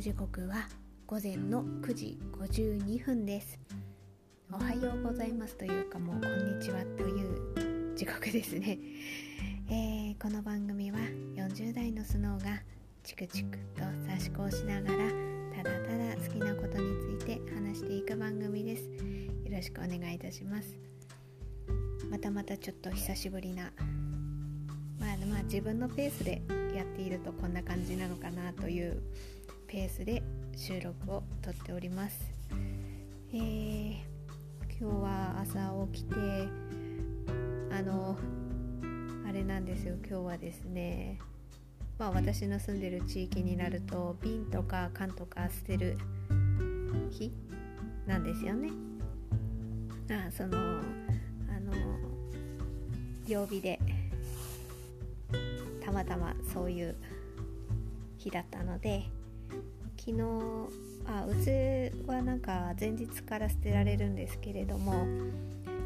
時刻は午前の9時52分です。おはようございますというかもうこんにちはという時刻ですね、えー、この番組は40代のスノーがチクチクと差し子をしながらただただ好きなことについて話していく番組です。よろしくお願いいたします。またまたちょっと久しぶりなまあ、まあ自分のペースでやっているとこんな感じなのかなというペースで収録をとっております、えー、今日は朝起きてあのあれなんですよ。今日はですねまあ私の住んでる地域になると瓶とか缶とか捨てる日なんですよね。あそのあの曜日でたまたまそういう日だったので昨日あうちはなんか前日から捨てられるんですけれども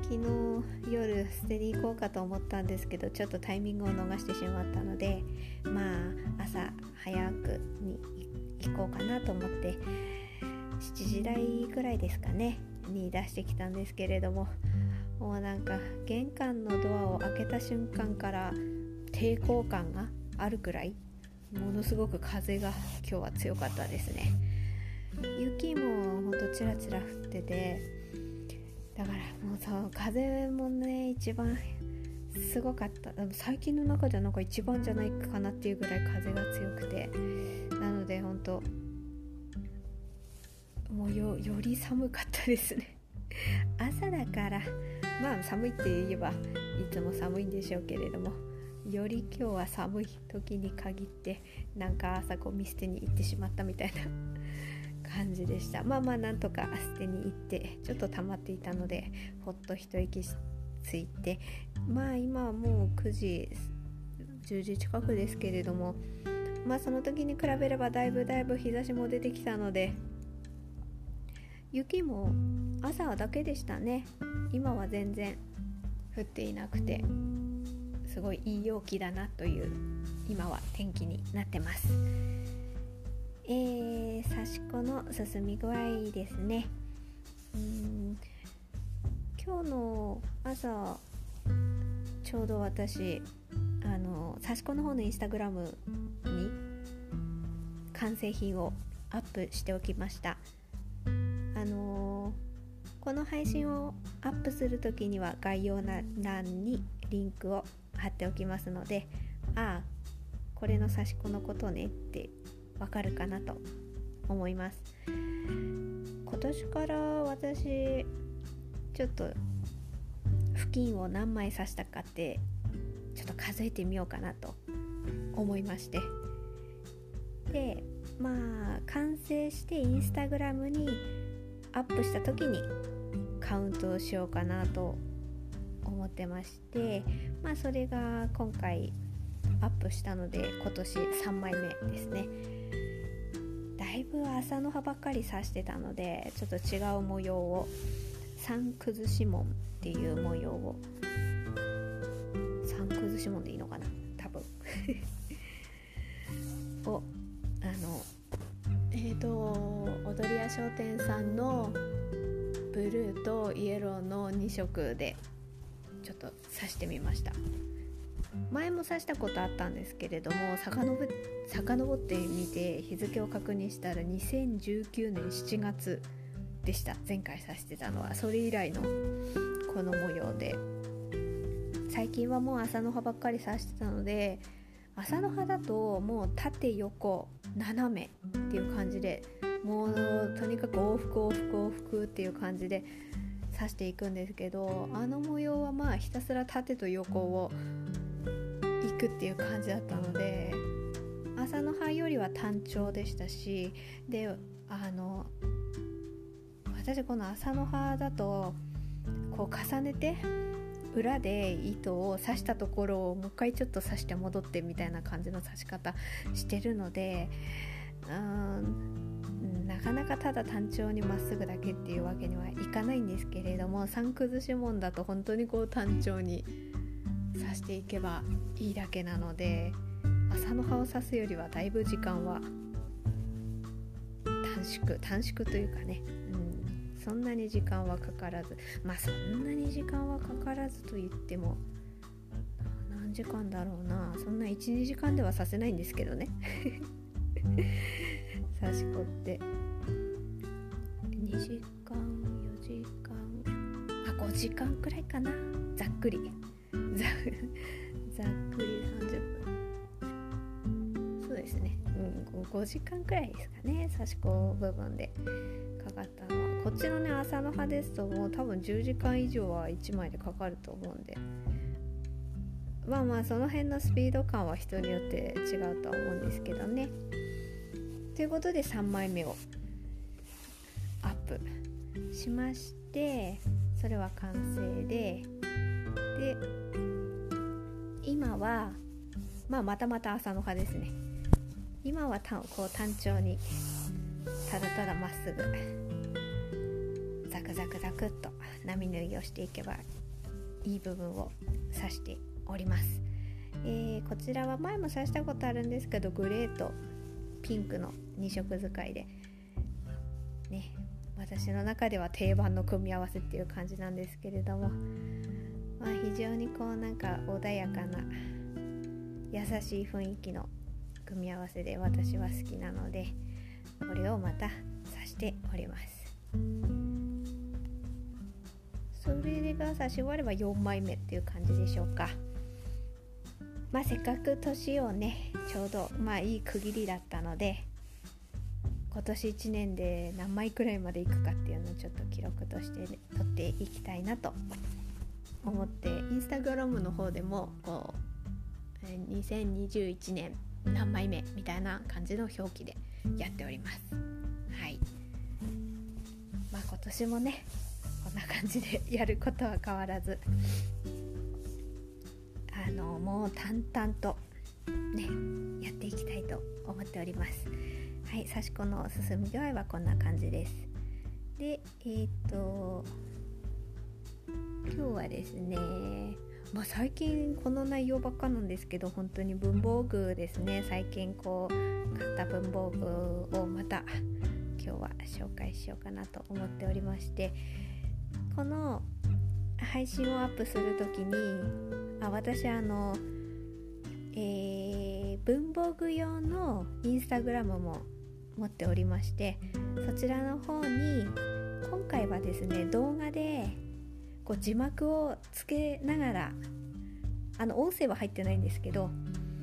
昨日夜捨てに行こうかと思ったんですけどちょっとタイミングを逃してしまったのでまあ朝早くに行こうかなと思って7時台ぐらいですかねに出してきたんですけれどももうなんか玄関のドアを開けた瞬間から抵抗感があるくらいものすごく風が今日は強かったですね。雪もほんとちらちら降っててだからもうそう風もね一番すごかった。最近の中ではなんか一番じゃないかなっていうぐらい風が強くてなので本当もうより寒かったですね。朝だからまあ寒いって言えばいつも寒いんでしょうけれどもより今日は寒い時に限ってなんか朝ゴミ捨てに行ってしまったみたいな感じでした。まあまあなんとか捨てに行ってちょっと溜まっていたのでほっと一息ついてまあ今はもう9時10時近くですけれどもまあその時に比べればだいぶだいぶ日差しも出てきたので雪も朝だけでしたね。今は全然降っていなくて。すごいいい陽気だなという今は天気になってます。えー、刺し子の進み具合ですね。うん今日の朝ちょうど私あの刺し子の方のインスタグラムに完成品をアップしておきました。この配信をアップする時には概要欄にリンクを貼っておきますのでああこれの刺し子のことねってわかるかなと思います。今年から私ちょっと布巾を何枚刺したかってちょっと数えてみようかなと思いまして。でまあ完成してインスタグラムにアップした時にカウントをしようかなと思ってましてまあそれが今回アップしたので今年3枚目ですね。だいぶ朝の葉ばっかり刺してたのでちょっと違う模様を三崩し紋っていう模様を三崩し紋でいいのかな？多分。をあのえっ、ー、と踊り屋商店さんのブルーとイエローの2色でちょっと刺してみました。前も刺したことあったんですけれども遡ってみて日付を確認したら2019年7月でした。前回刺してたのはそれ以来のこの模様で。最近はもう朝の葉ばっかり刺してたので朝の葉だともう縦横斜めっていう感じでもうとにかく往復往復往復っていう感じで刺していくんですけどあの模様はまあひたすら縦と横をいくっていう感じだったので朝の葉よりは単調でしたしであの私この朝の葉だとこう重ねて裏で糸を刺したところをもう一回ちょっと刺して戻ってみたいな感じの刺し方してるのでうんなかなかただ単調にまっすぐだけっていうわけにはいかないんですけれども三崩し紋だと本当にこう単調に刺していけばいいだけなので朝の葉を刺すよりはだいぶ時間は短縮短縮というかね、うん、そんなに時間はかからずまあそんなに時間はかからずと言っても何時間だろうなそんな12時間ではさせないんですけどね。差し子って。2時間4時間。あ5時間くらいかな。ざっくり。ざざっくり30分。そうですね、うん、5時間くらいですかね。差し子部分でかかったのは。こっちのね朝の葉ですともう多分10時間以上は1枚でかかると思うんで。まあまあその辺のスピード感は人によって違うとは思うんですけどね。ということで3枚目をアップしましてそれは完成でで今は、まあ、またまた朝の葉ですね。今はたこう単調にただただまっすぐザクザクザクっと波縫いをしていけばいい部分を刺しております、えー、こちらは前も刺したことあるんですけどグレーとピンクの2色使いで。ね私の中では定番の組み合わせっていう感じなんですけれども、まあ、非常にこうなんか穏やかな優しい雰囲気の組み合わせで私は好きなのでこれをまた刺しております。それが刺し終われば4枚目っていう感じでしょうか。まあせっかく年をねちょうどまあいい区切りだったので今年1年で何枚くらいまでいくかっていうのをちょっと記録として、ね、取っていきたいなと思ってインスタグラムの方でもこう2021年何枚目みたいな感じの表記でやっております。はい。まあ今年もねこんな感じでやることは変わらず。のもう淡々とねやっていきたいと思っております。はい刺し子の進み具合はこんな感じです。でえっ、ー、と今日はですねまあ、最近この内容ばっかなんですけど本当に文房具ですね。最近こう買った文房具をまた今日は紹介しようかなと思っておりましてこの配信をアップする時にあ私あのえー、文房具用のインスタグラムも持っておりましてそちらの方に今回はですね動画でこう字幕をつけながらあの音声は入ってないんですけど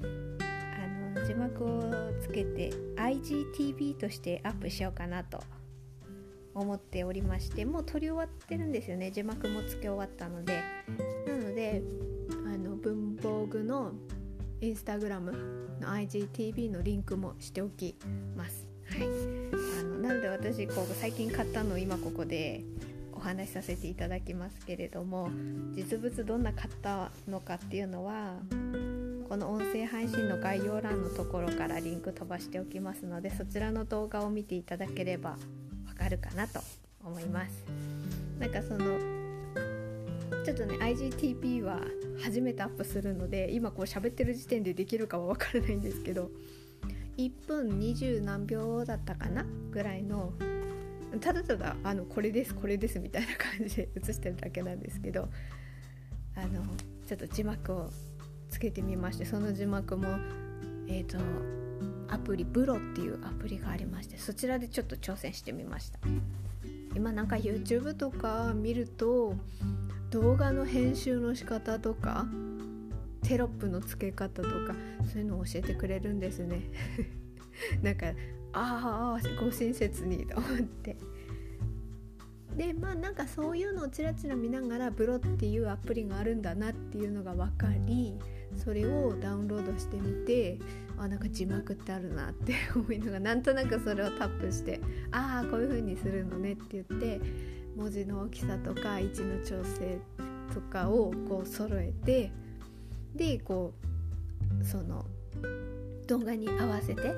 あの字幕をつけて IGTV としてアップしようかなと思っておりましてもう撮り終わってるんですよね。字幕もつけ終わったので。なので文房具のインスタグラムの IGTV のリンクもしておきます。はい。あのなので私こう最近買ったのを今ここでお話しさせていただきますけれども実物どんな買ったのかっていうのはこの音声配信の概要欄のところからリンク飛ばしておきますのでそちらの動画を見ていただければわかるかなと思います。なんかそのちょっとね IGTP は初めてアップするので今こう喋ってる時点でできるかは分からないんですけど1分20何秒だったかなぐらいのただただあのこれですこれですみたいな感じで映してるだけなんですけどあのちょっと字幕をつけてみましてその字幕もえっ、ー、とアプリブロっていうアプリがありましてそちらでちょっと挑戦してみました。今なんか YouTube とか見ると動画の編集の仕方とかテロップの付け方とかそういうのを教えてくれるんですね。なんかああご親切にと思って。でまあなんかそういうのをちらちら見ながらブロっていうアプリがあるんだなっていうのが分かりそれをダウンロードしてみてあなんか字幕ってあるなって思いながらなんとなくそれをタップしてああこういう風にするのねって言って文字の大きさとか位置の調整とかをこう揃えてでこうその動画に合わせてあ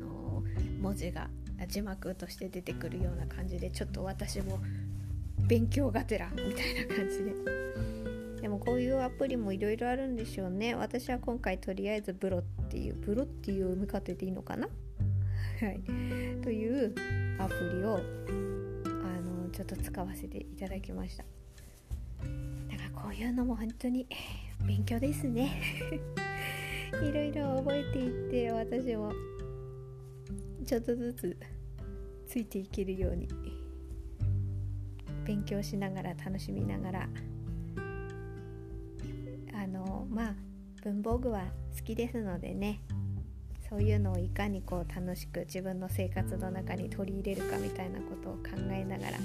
の文字が字幕として出てくるような感じでちょっと私も勉強がてらみたいな感じで。でもこういうアプリもいろいろあるんでしょうね。私は今回とりあえずブロっていうブロっていう読み方でいいのかな？はい、というアプリをちょっと使わせていただきました。だからこういうのも本当に 勉強ですね。いろいろ覚えていって私もちょっとずつついていけるように勉強しながら楽しみながらあのまあ文房具は好きですのでね。そういうのをいかにこう楽しく自分の生活の中に取り入れるかみたいなことを考えながら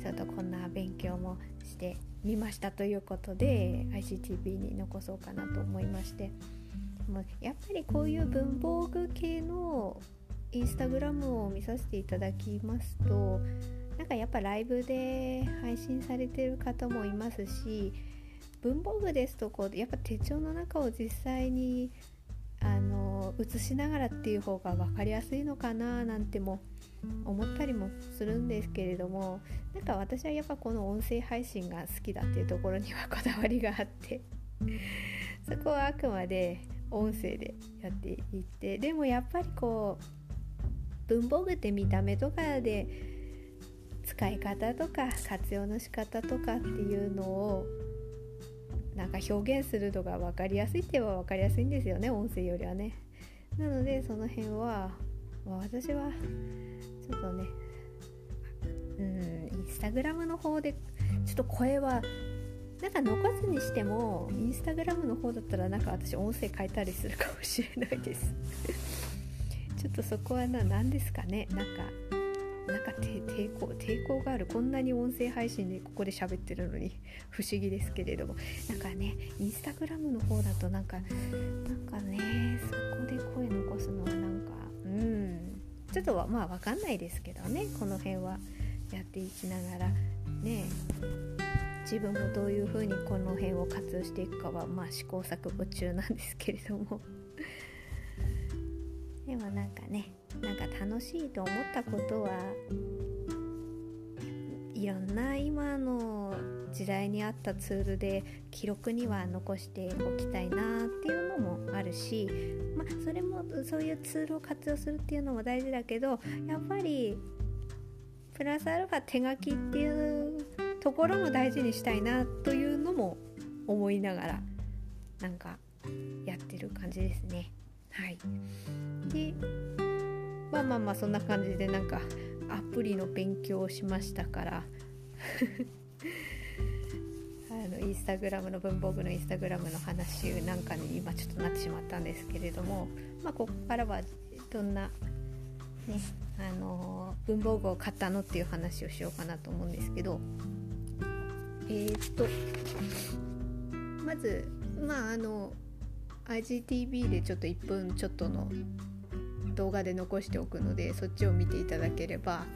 ちょっとこんな勉強もしてみましたということで ICTV に残そうかなと思いまして。もやっぱりこういう文房具系のインスタグラムを見させていただきますとなんかやっぱライブで配信されてる方もいますし文房具ですとこうやっぱ手帳の中を実際にあの写しながらっていう方が分かりやすいのかななんても思ったりもするんですけれどもなんか私はやっぱこの音声配信が好きだっていうところにはこだわりがあって そこはあくまで音声でやっていってでもやっぱりこう文房具って見た目とかで使い方とか活用の仕方とかっていうのをなんか表現するのが分かりやすいって言えば分かりやすいんですよね音声よりはね。なのでその辺は、まあ、私はちょっとねうんインスタグラムの方でちょっと声はなんか残すにしてもインスタグラムの方だったらなんか私音声変えたりするかもしれないです。ちょっとそこはな何ですかね。なんかなんか抵抗抵抗がある。こんなに音声配信でここで喋ってるのに。不思議ですけれども。なんかねインスタグラムの方だとなんかなんかねそこで声残すのはなんかうん。ちょっとはまあ分かんないですけどね。この辺はやっていきながら。ね。自分もどういう風にこの辺を活用していくかはまあ試行錯誤中なんですけれども。でもなんかねなんか楽しいと思ったことはいろんな今の時代に合ったツールで記録には残しておきたいなっていうのもあるし、まあ、それもそういうツールを活用するっていうのも大事だけどやっぱりプラスアルファ手書きっていうところも大事にしたいなというのも思いながらなんかやってる感じですね。はい、でまあまあまあそんな感じでなんかアプリの勉強をしましたから。あのインスタグラムの文房具のインスタグラムの話なんかに今ちょっとなってしまったんですけれどもまあここからはどんなねあの文房具を買ったのっていう話をしようかなと思うんですけど。えー、っとまずまああの IGTV でちょっと1分ちょっとの動画で残しておくのでそっちを見ていただければ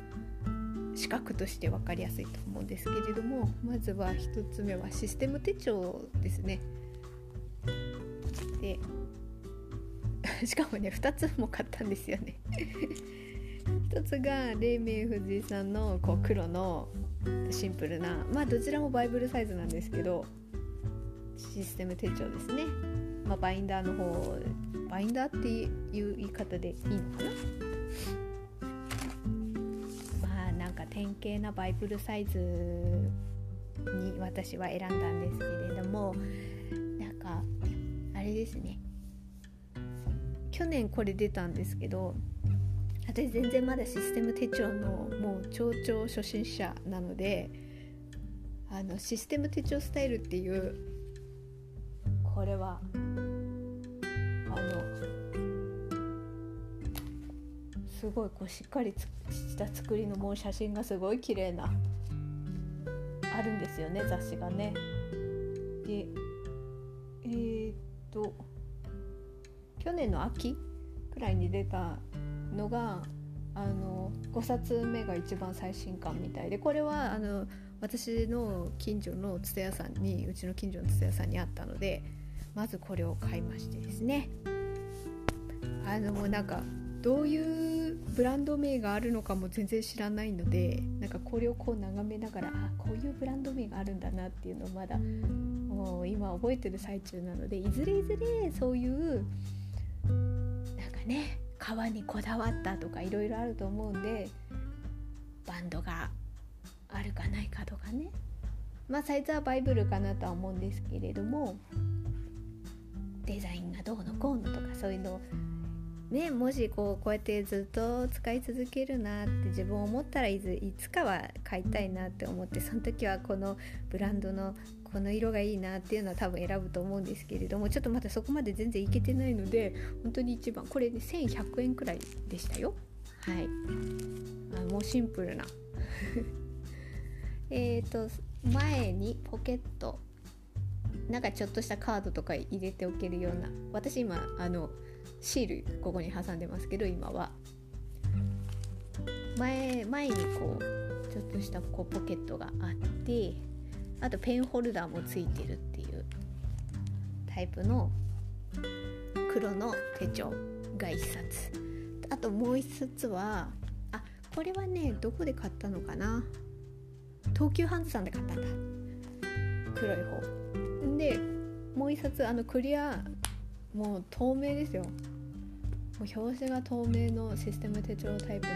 視覚として分かりやすいと思うんですけれどもまずは1つ目はシステム手帳ですね。で しかもね2つも買ったんですよね 1つが黎明藤井さんのこう黒のシンプルなまあどちらもバイブルサイズなんですけどシステム手帳ですねまあ、バインダーの方バインダーっていう言い方でいいのかな？まあなんか典型なバイブルサイズに私は選んだんですけれどもなんかあれですね。去年これ出たんですけど私全然まだシステム手帳のもう超々初心者なのであのシステム手帳スタイルっていうこれはあのすごいこうしっかりした作りのもう写真がすごい綺麗なあるんですよね雑誌がね。でえー、っと去年の秋くらいに出たのがあの5冊目が一番最新刊みたいでこれはあの私の近所の蔦屋さんにうちの近所の蔦屋さんにあったのでまずこれを買いましてですね。あのもうなんかどういうブランド名があるのかも全然知らないのでなんかこれをこう眺めながらあこういうブランド名があるんだなっていうのをまだもう今覚えてる最中なのでいずれいずれそういうなんかね革にこだわったとかいろいろあると思うんでバンドがあるかないかとかね。まあサイズはバイブルかなとは思うんですけれどもデザインがどうのこうのとかそういうのねもしこうこうやってずっと使い続けるなって自分思ったらいついつかは買いたいなって思ってその時はこのブランドのこの色がいいなっていうのは多分選ぶと思うんですけれどもちょっとまだそこまで全然いけてないので本当に一番これで1100円くらいでしたよ。はい。あもうシンプルな。えっと前にポケット。なんかちょっとしたカードとか入れておけるような私今あのシールここに挟んでますけど今は。前前にこうちょっとしたこうポケットがあってあとペンホルダーもついてるっていうタイプの黒の手帳が1冊。あともう1冊はあこれはねどこで買ったのかな？東急ハンズさんで買ったんだ。黒い方。でもう1冊あのクリアもう透明ですよ。もう表紙が透明のシステム手帳タイプ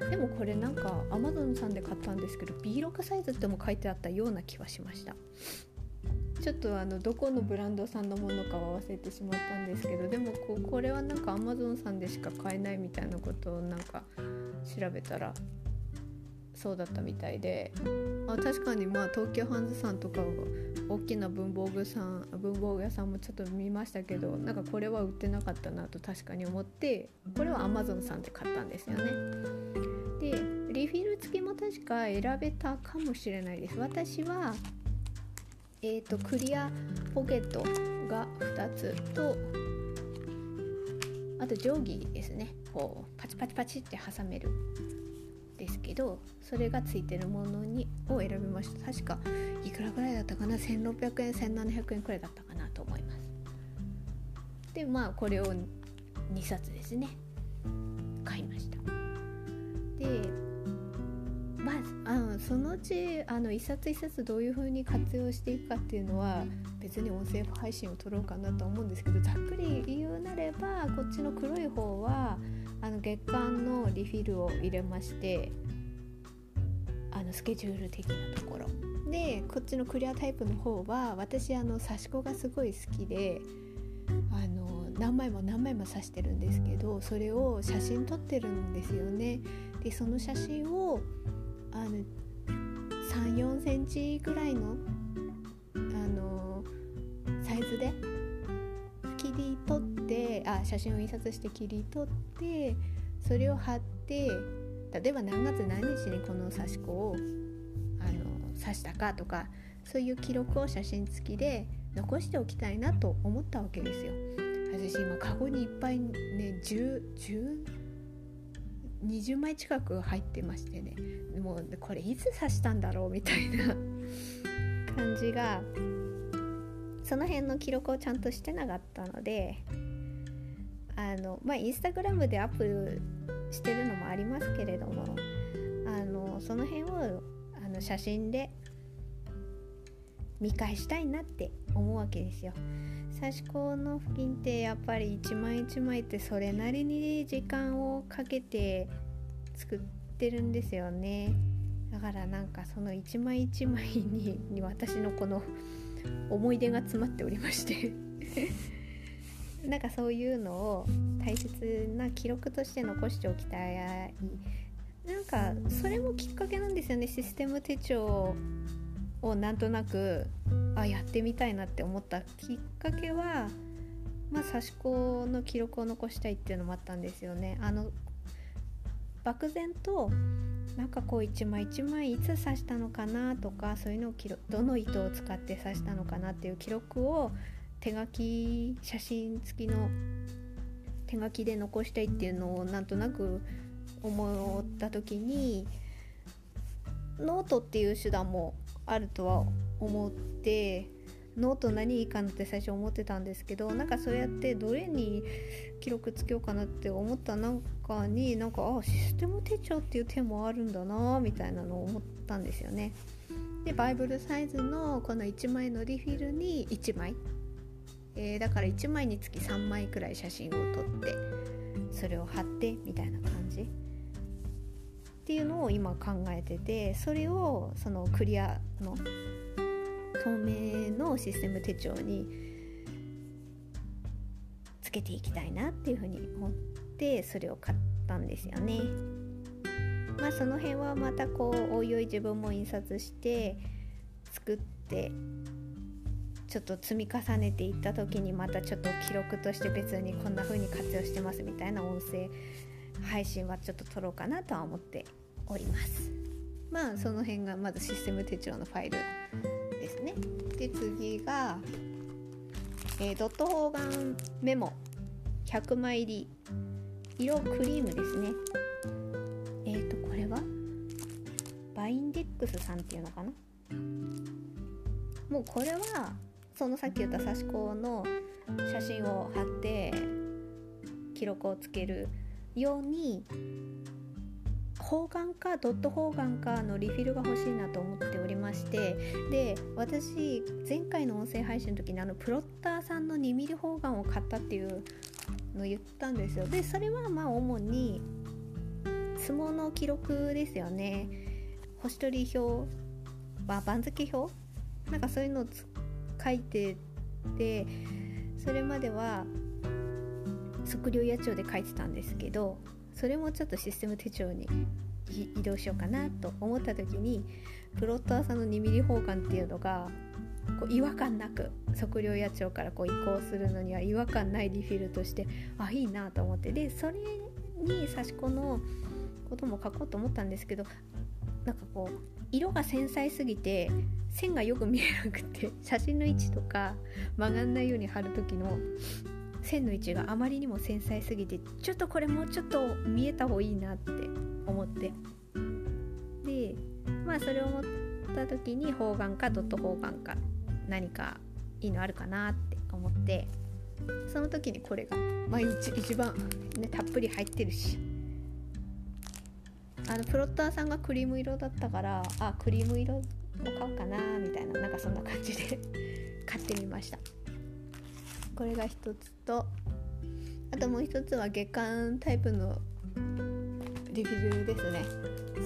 の。でもこれなんか Amazon さんで買ったんですけど B6 サイズっても書いてあったような気はしました。ちょっとあのどこのブランドさんのものかは忘れてしまったんですけどでもここれはなんか Amazon さんでしか買えないみたいなことをなんか調べたらそうだったみたいで。あ確かにまあ東京ハンズさんとか大きな文房具さん文房具屋さんもちょっと見ましたけどなんかこれは売ってなかったなと確かに思ってこれは Amazon さんで買ったんですよね。でリフィル付きも確か選べたかもしれないです。私はえっ、ー、とクリアポケットが2つとあと定規ですね。こうパチパチパチって挟めるですけどそれがついてるものにを選びました。確かいくらぐらいだったかな？1600円1700円くらいだったかなと思います。でまあこれを2冊ですね。買いました。でまああそのうちあの一冊一冊どういう風に活用していくかっていうのは別に音声配信を撮ろうかなと思うんですけどざっくり言うなればこっちの黒い方はあの月間のリフィルを入れましてあのスケジュール的なところ。でこっちのクリアタイプの方は私あの刺し子がすごい好きであの何枚も何枚も刺してるんですけどそれを写真撮ってるんですよね。でその写真をあの3 4センチぐらいのあ写真を印刷して切り取ってそれを貼って例えば何月何日にこの刺し子をあの刺したかとかそういう記録を写真付きで残しておきたいなと思ったわけですよ。私今カゴにいっぱいね10 10 20枚近く入ってましてねもうこれいつ刺したんだろうみたいな感じがその辺の記録をちゃんとしてなかったのであのまあインスタグラムでアップしてるのもありますけれどもあのその辺をあの写真で見返したいなって思うわけですよ。刺し子の付近ってやっぱり一枚一枚ってそれなりに時間をかけて作ってるんですよねだからなんかその一枚一枚にに私のこの思い出が詰まっておりましてなんかそういうのを大切な記録として残しておきたい。なんかそれもきっかけなんですよね。システム手帳をなんとなくあやってみたいなって思ったきっかけはまあ刺し子の記録を残したいっていうのもあったんですよね。あの漠然となんかこう一枚一枚いつ刺したのかなとかそういうのをどの糸を使って刺したのかなっていう記録を手書き写真付きの手書きで残したいっていうのをなんとなく思った時にノートっていう手段もあるとは思ってノート何いいかなって最初思ってたんですけどなんかそうやってどれに記録つけようかなって思った中になんかあシステム手帳っていう手もあるんだなみたいなのを思ったんですよね。でバイブルサイズのこの1枚のリフィルに1枚、えー、だから1枚につき3枚くらい写真を撮ってそれを貼ってみたいな感じっていうのを今考えててそれをそのクリアの透明のシステム手帳につけていきたいなっていうふうに思ってそれを買ったんですよね。まあその辺はまたこうおいおい自分も印刷して作ってちょっと積み重ねていった時にまたちょっと記録として別にこんな風に活用してますみたいな音声配信はちょっと撮ろうかなとは思っております。まあその辺がまずシステム手帳のファイルですね。で次が、えー、ドット方眼メモ。100枚入り色クリームですね。えっ、ー、とこれは？バインデックスさんっていうのかな？もうこれはそのさっき言った刺し子の写真を貼って記録をつけるように方眼かドット方眼かのリフィルが欲しいなと思っておりましてで私前回の音声配信の時にあのプロッターさんの 2mm 方眼を買ったっていうのを言ったんですよ。でそれはまあ主に相撲の記録ですよね。星取り表、まあ、番付表なんかそういうのを書いててそれまでは測量野鳥で書いてたんですけどそれもちょっとシステム手帳に移動しようかなと思った時にプロッターさんの 2mm 方眼っていうのがこう違和感なく測量野鳥からこう移行するのには違和感ないリフィルとしてあいいなと思って。でそれに差し子のことも書こうと思ったんですけどなんかこう色が繊細すぎて線がよく見えなくて写真の位置とか曲がんないように貼る時の線の位置があまりにも繊細すぎてちょっとこれもうちょっと見えた方がいいなって思って。でまあそれを思った時に方眼かドット方眼か何かいいのあるかなって思ってその時にこれが、まあ、一番、ね、たっぷり入ってるし。あのプロッターさんがクリーム色だったからあクリーム色も買おうかなみたいななんかそんな感じで 買ってみました。これが一つとあともう一つは月間タイプのリフィルですね。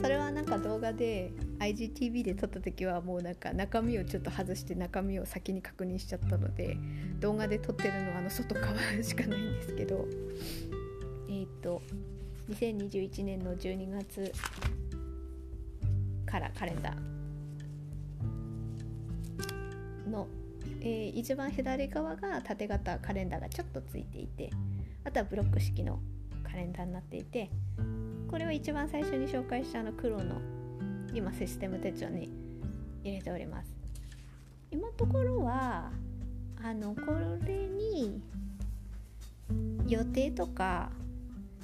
それはなんか動画で IGTV で撮った時はもうなんか中身をちょっと外して中身を先に確認しちゃったので動画で撮ってるのはあの外側しかないんですけどえっ、ー、と2021年の12月からカレンダーの、えー、一番左側が縦型カレンダーがちょっとついていてあとはブロック式のカレンダーになっていてこれは一番最初に紹介したあの黒の今システム手帳に入れております。今のところはあのこれに予定とか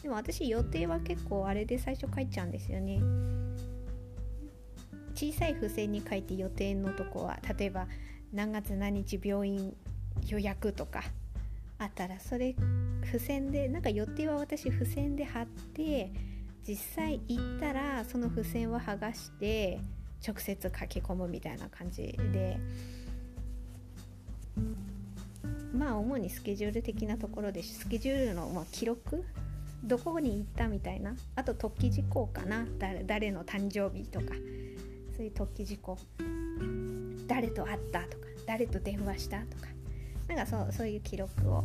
でも私予定は結構あれで最初書いちゃうんですよね。小さい付箋に書いて予定のとこは例えば何月何日病院予約とかあったらそれ付箋でなんか予定は私付箋で貼って実際行ったらその付箋を剥がして直接書き込むみたいな感じで。まあ主にスケジュール的なところでスケジュールのま記録どこに行ったみたいな。あと突起事項かな。誰の誕生日とか。そういう突起事項。誰と会ったとか。誰と電話したとか。なんかそうそういう記録を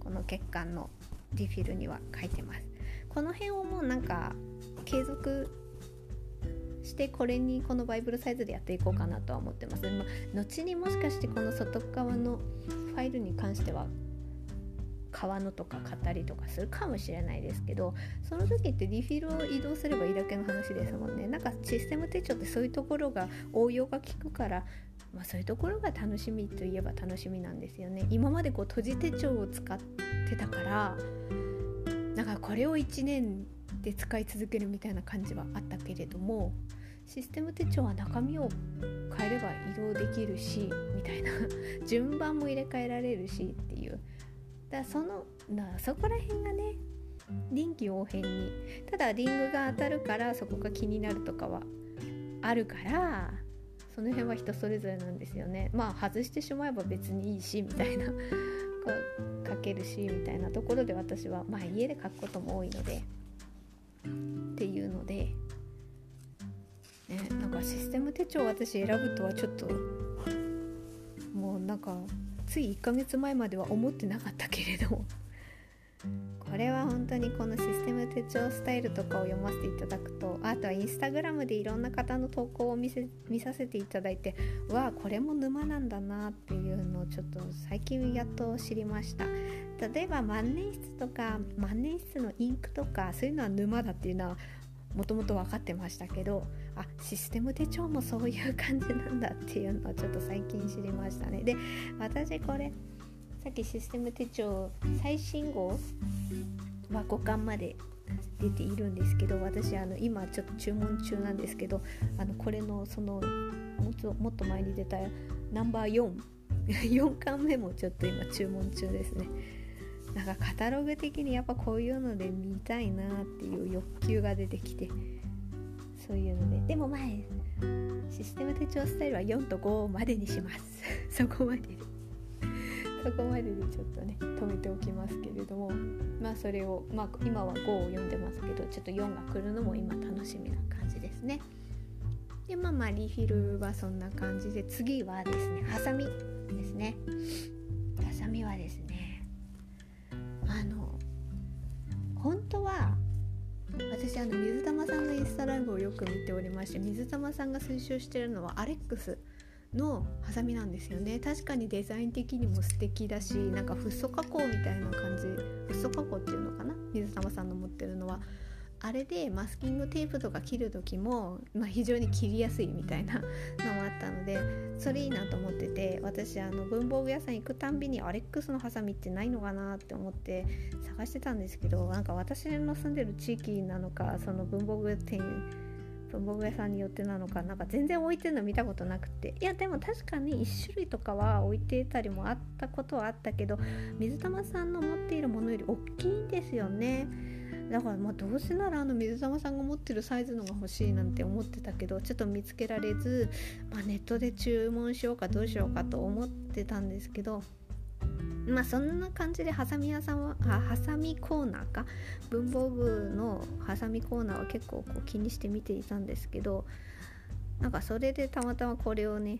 この月間のリフィルには書いてます。この辺をもうなんか継続してこれにこのバイブルサイズでやっていこうかなとは思ってます、まあ、後にもしかしてこの外側のファイルに関しては川のとか買ったりとかするかもしれないですけどその時ってリフィルを移動すればいいだけの話ですもんね。なんかシステム手帳ってそういうところが応用が効くからまあ、そういうところが楽しみといえば楽しみなんですよね。今までこう閉じ手帳を使ってたからなんかこれを1年で使い続けるみたいな感じはあったけれどもシステム手帳は中身を変えれば移動できるしみたいな 順番も入れ替えられるしっていうだそのだそこら辺がね臨機応変にただリングが当たるからそこが気になるとかはあるからその辺は人それぞれなんですよね。まあ外してしまえば別にいいしみたいな書けるしみたいなところで私はまあ家で書くことも多いのでっていうので、ね、なんかシステム手帳私選ぶとはちょっともうなんかつい1ヶ月前までは思ってなかったけれどこれは本当にこのシステム手帳スタイルとかを読ませていただくとあとはインスタグラムでいろんな方の投稿を見せ見させていただいてわあこれも沼なんだなっていうのをちょっと最近やっと知りました。例えば万年筆とか万年筆のインクとかそういうのは沼だっていうのはもともと分かってましたけどあシステム手帳もそういう感じなんだっていうのをちょっと最近知りましたね。で私これさっきシステム手帳最新号は5巻まで出ているんですけど私あの今ちょっと注文中なんですけどあのこれのそのもっともっと前に出たナンバー44巻目もちょっと今注文中ですね。なんかカタログ的にやっぱこういうので見たいなっていう欲求が出てきてそういうのででも前システム手帳スタイルは4と5までにします そこまでで そこまででちょっとね止めておきますけれどもまあそれを、まあ、今は5を読んでますけどちょっと4が来るのも今楽しみな感じですね。でまあまあリフィルはそんな感じで次はですねハサミですね。ハサミはですねあの本当は私あの水玉さんのインスタライブをよく見ておりまして水玉さんが推奨してるのはアレックスのハサミなんですよね。確かにデザイン的にも素敵だしなんかフッ素加工みたいな感じフッ素加工っていうのかな？水玉さんの持ってるのは。あれでマスキングテープとか切る時も、まあ、非常に切りやすいみたいなのもあったのでそれいいなと思ってて私あの文房具屋さん行くたんびにアレックスのハサミってないのかなって思って探してたんですけどなんか私の住んでる地域なのかその文房具店文房具屋さんによってなのかなんか全然置いてるの見たことなくて。いやでも確かに1種類とかは置いてたりもあったことはあったけど水玉さんの持っているものより大きいんですよね。だからまあどうせならあの水玉さんが持ってるサイズのが欲しいなんて思ってたけどちょっと見つけられず、まあ、ネットで注文しようかどうしようかと思ってたんですけどまあそんな感じでハサミ屋さんはあハサミコーナーか？文房具のハサミコーナーは結構こう気にして見ていたんですけどなんかそれでたまたまこれをね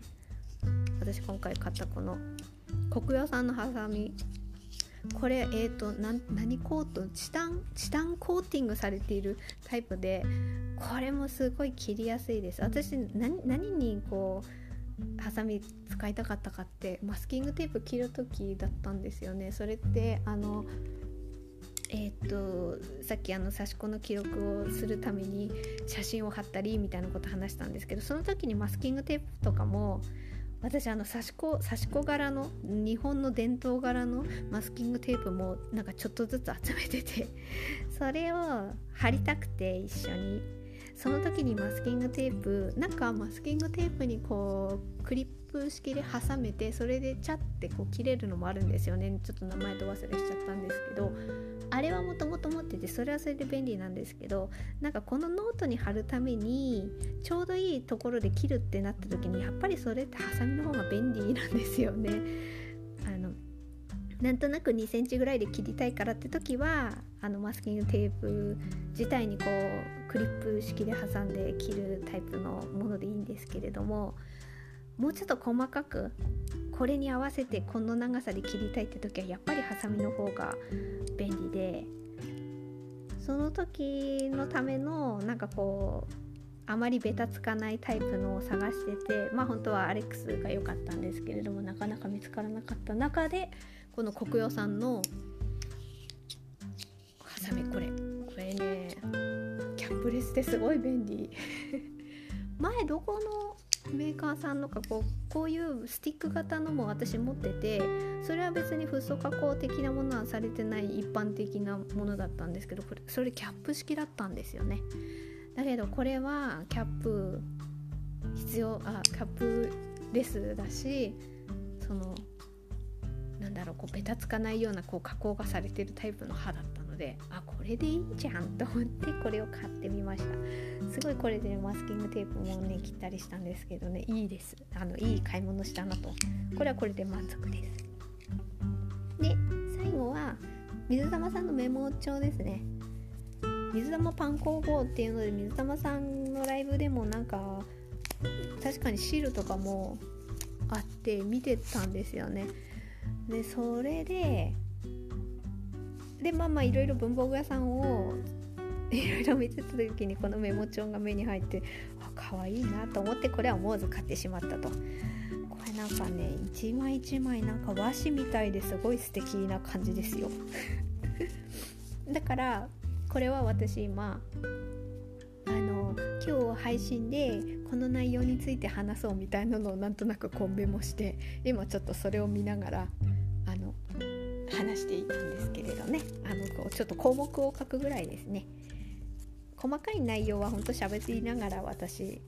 私今回買ったこの国用さんのハサミこれえーと、何コートチタンチタンコーティングされているタイプでこれもすごい切りやすいです。私何にこうハサミ使いたかったかってマスキングテープ切る時だったんですよね。それってあのえー、っとさっきあの差し子の記録をするために写真を貼ったりみたいなこと話したんですけどその時にマスキングテープとかも私あの刺し子刺し子柄の日本の伝統柄のマスキングテープもなんかちょっとずつ集めてて それを貼りたくて一緒に。その時にマスキングテープなんかマスキングテープにこうクリップ式で挟めてそれでチャッてこう切れるのもあるんですよね。ちょっと名前と忘れしちゃったんですけど。あれはもともと持っててそれはそれで便利なんですけどなんかこのノートに貼るためにちょうどいいところで切るってなった時にやっぱりそれってハサミの方が便利なんですよね。あのなんとなく2センチぐらいで切りたいからって時はあのマスキングテープ自体にこうクリップ式で挟んで切るタイプのものでいいんですけれどももうちょっと細かくこれに合わせてこの長さで切りたいって時はやっぱりハサミの方が便利でその時のためのなんかこうあまりベタつかないタイプのを探しててまあ本当はアレックスが良かったんですけれどもなかなか見つからなかった中でこの国用さんのハサミこれこれねキャップレスですごい便利。前どこのメーカーさんのかこうこういうスティック型のも私持っててそれは別にフッ素加工的なものはされてない一般的なものだったんですけどこれそれキャップ式だったんですよね。だけどこれはキャップ必要あキャップレスだしそのなんだろうこうベタつかないようなこう加工がされてるタイプの刃だったであこれでいいじゃんと思ってこれを買ってみました。すごいこれで、ね、マスキングテープもね切ったりしたんですけどねいいです。あのいい買い物したなと。これはこれで満足です。で最後は水玉さんのメモ帳ですね。水玉パン工房っていうので水玉さんのライブでもなんか確かにシールとかもあって見てたんですよね。でそれででまあまあいろいろ文房具屋さんを いろいろ見てた時にこのメモ帳が目に入ってあ可愛いなと思ってこれは思わず買ってしまったと。これなんかね一枚一枚なんか和紙みたいですごい素敵な感じですよ。だからこれは私今あの今日配信でこの内容について話そうみたいなのをなんとなくコンベもして今ちょっとそれを見ながら話していたんですけれどね。あのこうちょっと項目を書くぐらいですね。細かい内容は本当喋りながら私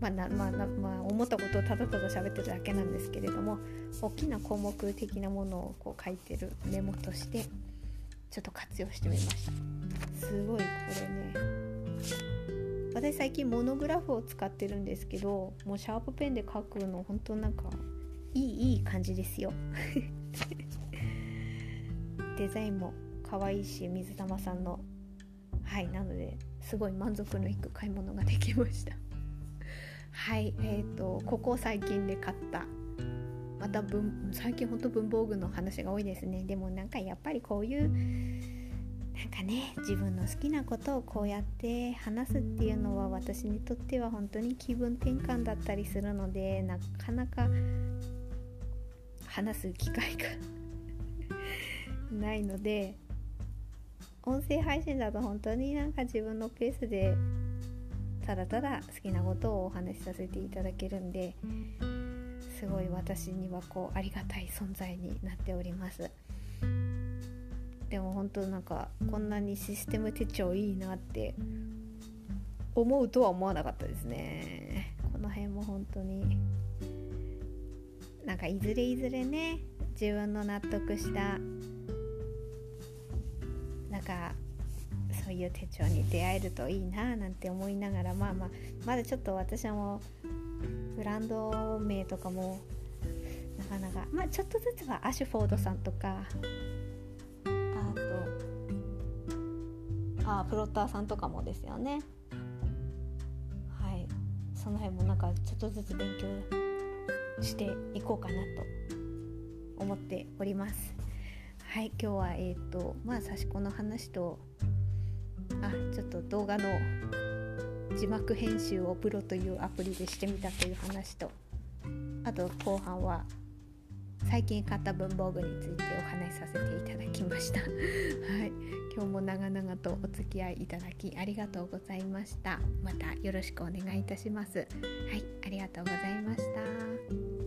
まあなまあまあ、思ったことをただただ喋ってるだけなんですけれども大きな項目的なものをこう書いてるメモとしてちょっと活用してみました。すごいこれね。私最近モノグラフを使ってるんですけどもうシャープペンで書くの本当なんかいいいい感じですよ。デザインも可愛いし水玉さんのはいなのですごい満足のいく買い物ができました。はいえーと、ここ最近で買ったまた文最近ほんと文房具の話が多いですね。でもなんかやっぱりこういうなんかね自分の好きなことをこうやって話すっていうのは私にとっては本当に気分転換だったりするのでなかなか話す機会がないので音声配信だと本当になんか自分のペースでただただ好きなことをお話しさせていただけるんですごい私にはこうありがたい存在になっております。でも本当なんかこんなにシステム手帳いいなって思うとは思わなかったですね。この辺も本当になんかいずれいずれね自分の納得したなかそういう手帳に出会えるといいななんて思いながらまあまあまだちょっと私はもうブランド名とかもなかなかまあちょっとずつはアシュフォードさんとかあとあプロッターさんとかもですよね。はい。その辺もなんかちょっとずつ勉強していこうかなと思っております。はい今日はえっ、ー、とまあ刺し子の話とあちょっと動画の字幕編集をプロというアプリでしてみたという話とあと後半は最近買った文房具についてお話しさせていただきました。はい今日も長々とお付き合いいただきありがとうございました。またよろしくお願いいたします。はいありがとうございました。